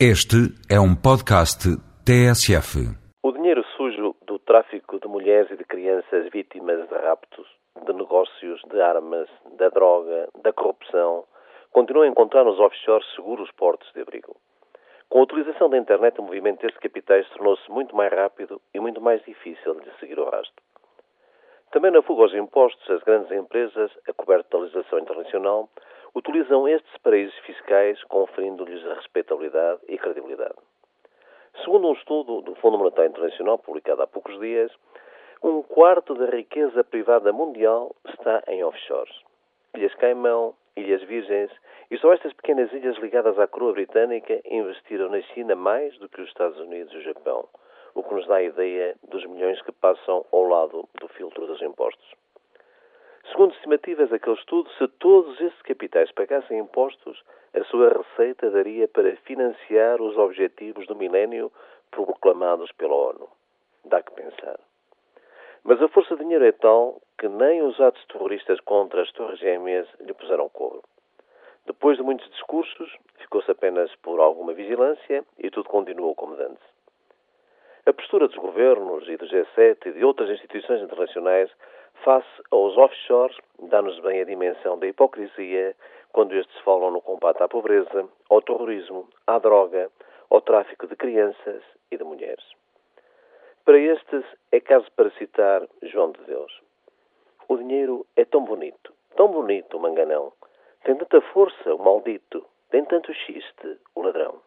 Este é um podcast TSF. O dinheiro sujo do tráfico de mulheres e de crianças vítimas de raptos, de negócios, de armas, da droga, da corrupção, continua a encontrar nos offshores seguros portos de abrigo. Com a utilização da internet, o movimento destes capitais tornou-se muito mais rápido e muito mais difícil de seguir o rastro. Também na fuga aos impostos, as grandes empresas, a coberta da legislação internacional, utilizam estes paraísos fiscais conferindo-lhes a respeitabilidade e credibilidade. Segundo um estudo do Fundo Monetário Internacional, publicado há poucos dias, um quarto da riqueza privada mundial está em offshores. Ilhas Caimão, Ilhas Virgens e só estas pequenas ilhas ligadas à coroa britânica investiram na China mais do que os Estados Unidos e o Japão, o que nos dá a ideia dos milhões que passam ao lado do filtro dos impostos. Segundo estimativas daquele estudo, se todos esses capitais pagassem impostos, a sua receita daria para financiar os objetivos do milénio proclamados pela ONU. Dá que pensar. Mas a força de dinheiro é tal que nem os atos terroristas contra as Torres Gêmeas lhe puseram cobro. Depois de muitos discursos, ficou-se apenas por alguma vigilância e tudo continuou como antes. A postura dos governos e do G7 e de outras instituições internacionais face aos offshores dá-nos bem a dimensão da hipocrisia quando estes falam no combate à pobreza, ao terrorismo, à droga, ao tráfico de crianças e de mulheres. Para estes é caso para citar João de Deus. O dinheiro é tão bonito, tão bonito o manganão. Tem tanta força o maldito, tem tanto xiste o ladrão.